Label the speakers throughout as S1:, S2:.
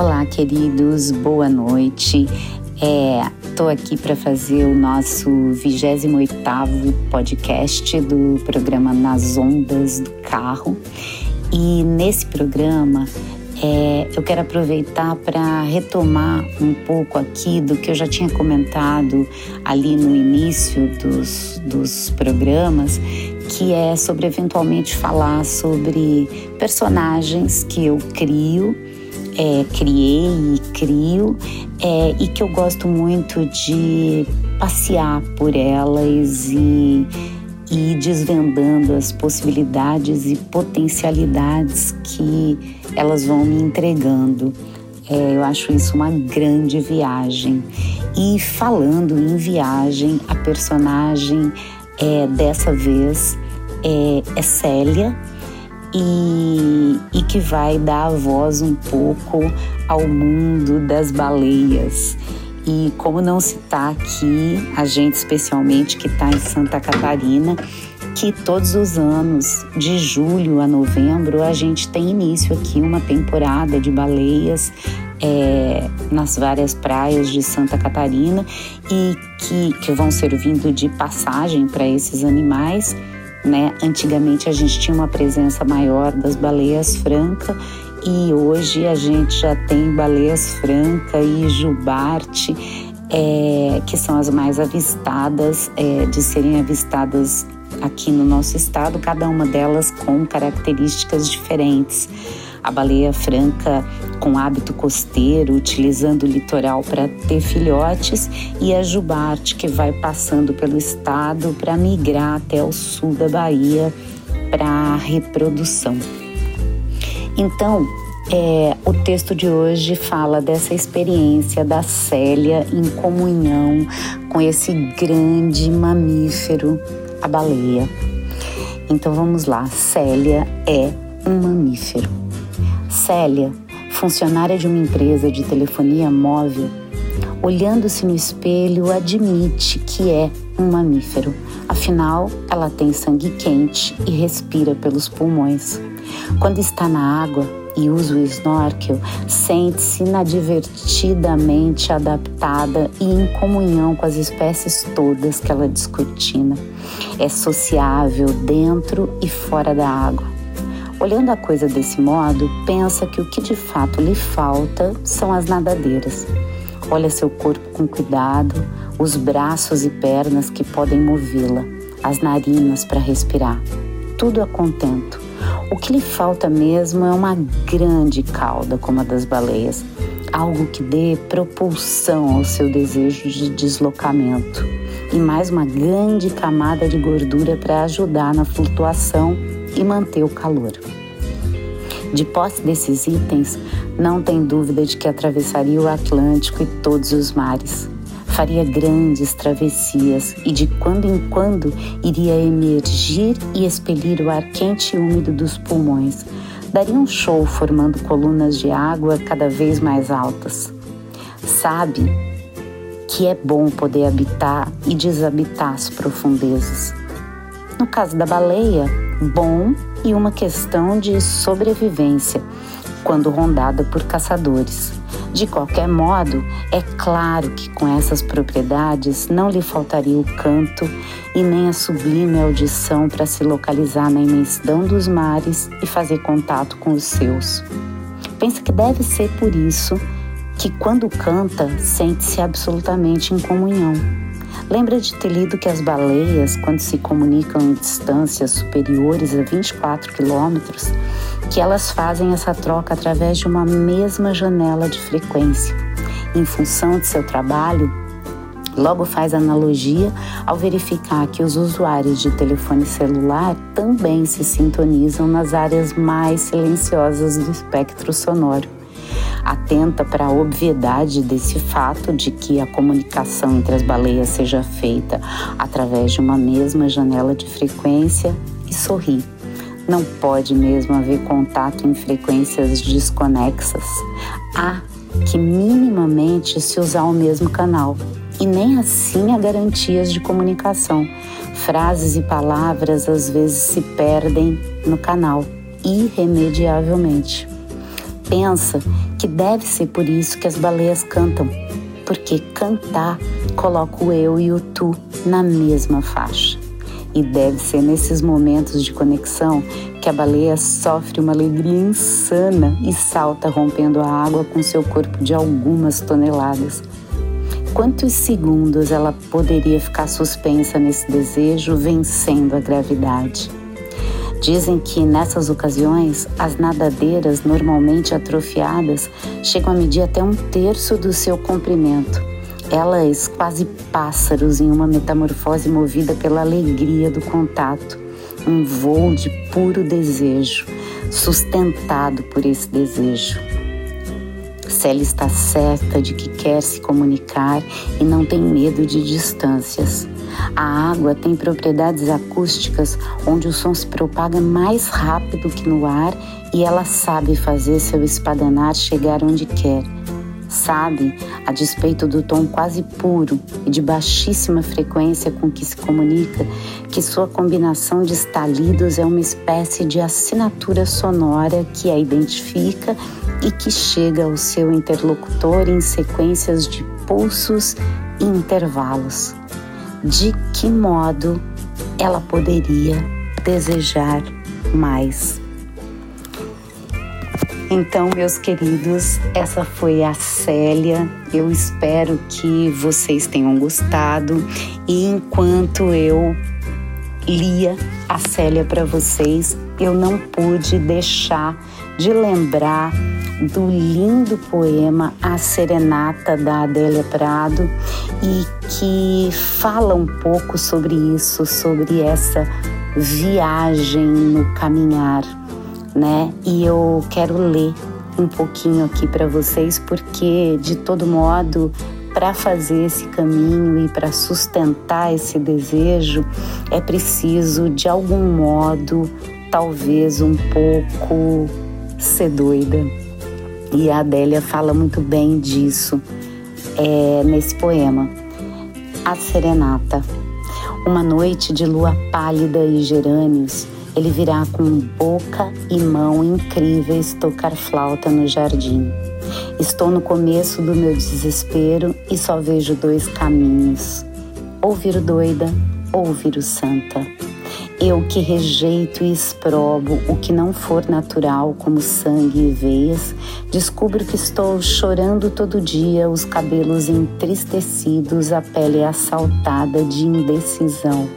S1: Olá, queridos, boa noite. Estou é, aqui para fazer o nosso 28 podcast do programa Nas Ondas do Carro. E nesse programa é, eu quero aproveitar para retomar um pouco aqui do que eu já tinha comentado ali no início dos, dos programas, que é sobre eventualmente falar sobre personagens que eu crio é, criei e crio é, e que eu gosto muito de passear por elas e, e desvendando as possibilidades e potencialidades que elas vão me entregando. É, eu acho isso uma grande viagem. E falando em viagem, a personagem é, dessa vez é, é Célia e, e que vai dar a voz um pouco ao mundo das baleias. E como não citar aqui, a gente especialmente que está em Santa Catarina, que todos os anos, de julho a novembro, a gente tem início aqui uma temporada de baleias é, nas várias praias de Santa Catarina e que, que vão servindo de passagem para esses animais né? Antigamente a gente tinha uma presença maior das baleias franca e hoje a gente já tem baleias franca e jubarte, é, que são as mais avistadas, é, de serem avistadas aqui no nosso estado, cada uma delas com características diferentes a baleia franca com hábito costeiro, utilizando o litoral para ter filhotes, e a jubarte, que vai passando pelo estado para migrar até o sul da Bahia para reprodução. Então, é, o texto de hoje fala dessa experiência da Célia em comunhão com esse grande mamífero, a baleia. Então vamos lá, Célia é um mamífero. Célia, funcionária de uma empresa de telefonia móvel, olhando-se no espelho, admite que é um mamífero. Afinal, ela tem sangue quente e respira pelos pulmões. Quando está na água e usa o snorkel, sente-se inadvertidamente adaptada e em comunhão com as espécies todas que ela descortina. É sociável dentro e fora da água Olhando a coisa desse modo, pensa que o que de fato lhe falta são as nadadeiras. Olha seu corpo com cuidado, os braços e pernas que podem movê-la, as narinas para respirar. Tudo a contento. O que lhe falta mesmo é uma grande cauda como a das baleias, algo que dê propulsão ao seu desejo de deslocamento e mais uma grande camada de gordura para ajudar na flutuação e manter o calor. De posse desses itens, não tem dúvida de que atravessaria o Atlântico e todos os mares. Faria grandes travessias e de quando em quando iria emergir e expelir o ar quente e úmido dos pulmões. Daria um show formando colunas de água cada vez mais altas. Sabe que é bom poder habitar e desabitar as profundezas. No caso da baleia, bom e uma questão de sobrevivência quando rondada por caçadores. De qualquer modo, é claro que com essas propriedades não lhe faltaria o canto e nem a sublime audição para se localizar na imensidão dos mares e fazer contato com os seus. Pensa que deve ser por isso que, quando canta, sente-se absolutamente em comunhão Lembra de ter lido que as baleias, quando se comunicam em distâncias superiores a 24 quilômetros, que elas fazem essa troca através de uma mesma janela de frequência. Em função de seu trabalho, logo faz analogia ao verificar que os usuários de telefone celular também se sintonizam nas áreas mais silenciosas do espectro sonoro atenta para a obviedade desse fato de que a comunicação entre as baleias seja feita através de uma mesma janela de frequência e sorri. Não pode mesmo haver contato em frequências desconexas. Há que minimamente se usar o mesmo canal. E nem assim há garantias de comunicação. Frases e palavras às vezes se perdem no canal, irremediavelmente. pensa que deve ser por isso que as baleias cantam, porque cantar coloca o eu e o tu na mesma faixa. E deve ser nesses momentos de conexão que a baleia sofre uma alegria insana e salta rompendo a água com seu corpo de algumas toneladas. Quantos segundos ela poderia ficar suspensa nesse desejo, vencendo a gravidade? Dizem que nessas ocasiões as nadadeiras normalmente atrofiadas chegam a medir até um terço do seu comprimento. Elas quase pássaros em uma metamorfose movida pela alegria do contato, um voo de puro desejo, sustentado por esse desejo. Célia está certa de que quer se comunicar e não tem medo de distâncias. A água tem propriedades acústicas onde o som se propaga mais rápido que no ar e ela sabe fazer seu espadanar chegar onde quer. Sabe, a despeito do tom quase puro e de baixíssima frequência com que se comunica, que sua combinação de estalidos é uma espécie de assinatura sonora que a identifica e que chega ao seu interlocutor em sequências de pulsos e intervalos de que modo ela poderia desejar mais. Então, meus queridos, essa foi a Célia. Eu espero que vocês tenham gostado. E enquanto eu lia a Célia para vocês, eu não pude deixar de lembrar do lindo poema A Serenata da Adélia Prado e que fala um pouco sobre isso, sobre essa viagem no caminhar, né? E eu quero ler um pouquinho aqui para vocês porque de todo modo para fazer esse caminho e para sustentar esse desejo é preciso de algum modo talvez um pouco ser doida e a Adélia fala muito bem disso é, nesse poema. A Serenata. Uma noite de lua pálida e gerânios, ele virá com boca e mão incríveis tocar flauta no jardim. Estou no começo do meu desespero e só vejo dois caminhos: ou viro doida ou viro santa. Eu que rejeito e exprobo o que não for natural, como sangue e veias, descubro que estou chorando todo dia, os cabelos entristecidos, a pele assaltada de indecisão.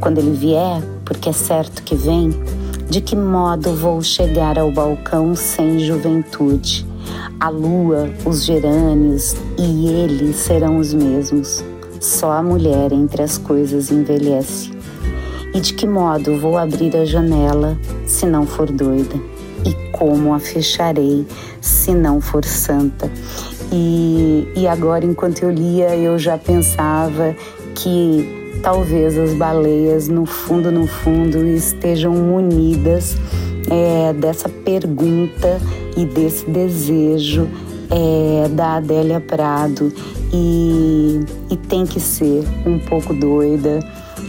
S1: Quando ele vier, porque é certo que vem, de que modo vou chegar ao balcão sem juventude? A lua, os gerânios e ele serão os mesmos. Só a mulher entre as coisas envelhece. E de que modo vou abrir a janela se não for doida? E como a fecharei se não for santa? E, e agora, enquanto eu lia, eu já pensava que talvez as baleias, no fundo, no fundo, estejam munidas é, dessa pergunta e desse desejo é, da Adélia Prado. E, e tem que ser um pouco doida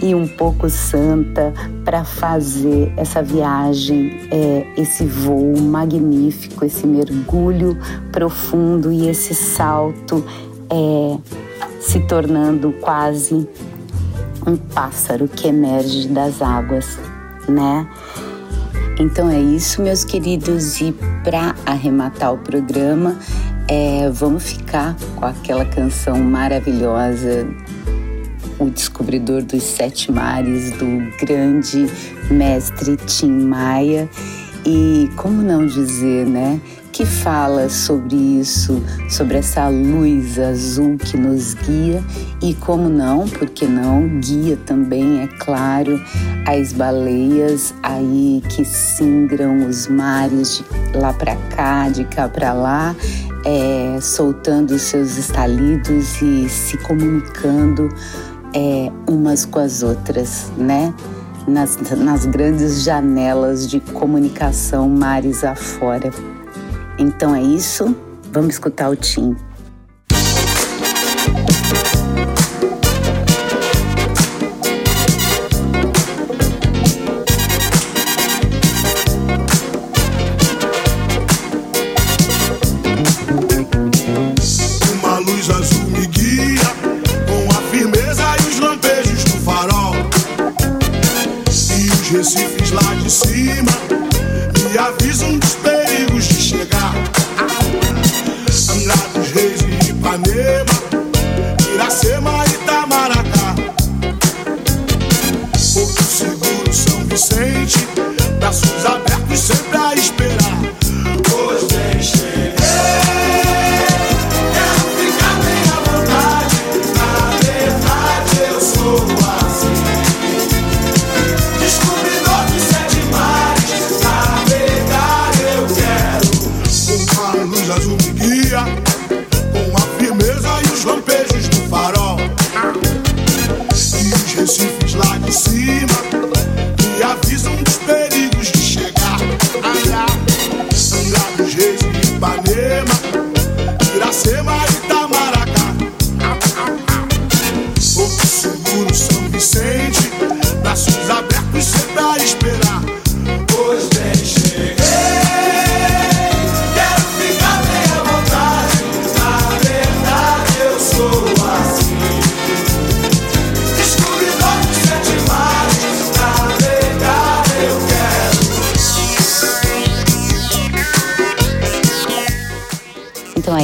S1: e um pouco santa para fazer essa viagem, é, esse voo magnífico, esse mergulho profundo e esse salto é, se tornando quase um pássaro que emerge das águas, né? Então é isso, meus queridos, e para arrematar o programa, é, vamos ficar com aquela canção maravilhosa o descobridor dos sete mares, do grande mestre Tim Maia. E como não dizer, né? Que fala sobre isso, sobre essa luz azul que nos guia e como não, porque não, guia também, é claro, as baleias aí que singram os mares de lá para cá, de cá para lá, é, soltando seus estalidos e se comunicando é, umas com as outras, né? Nas, nas grandes janelas de comunicação mares afora. Então é isso, vamos escutar o Tim.
S2: sente, braços abertos.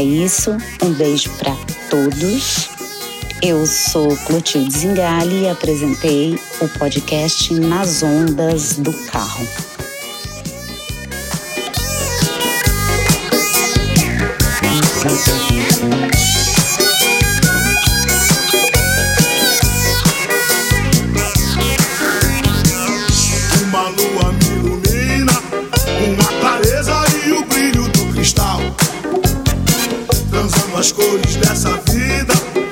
S1: É isso. Um beijo para todos. Eu sou Clotilde Zingali e apresentei o podcast Nas Ondas do Carro.
S2: as cores dessa vida.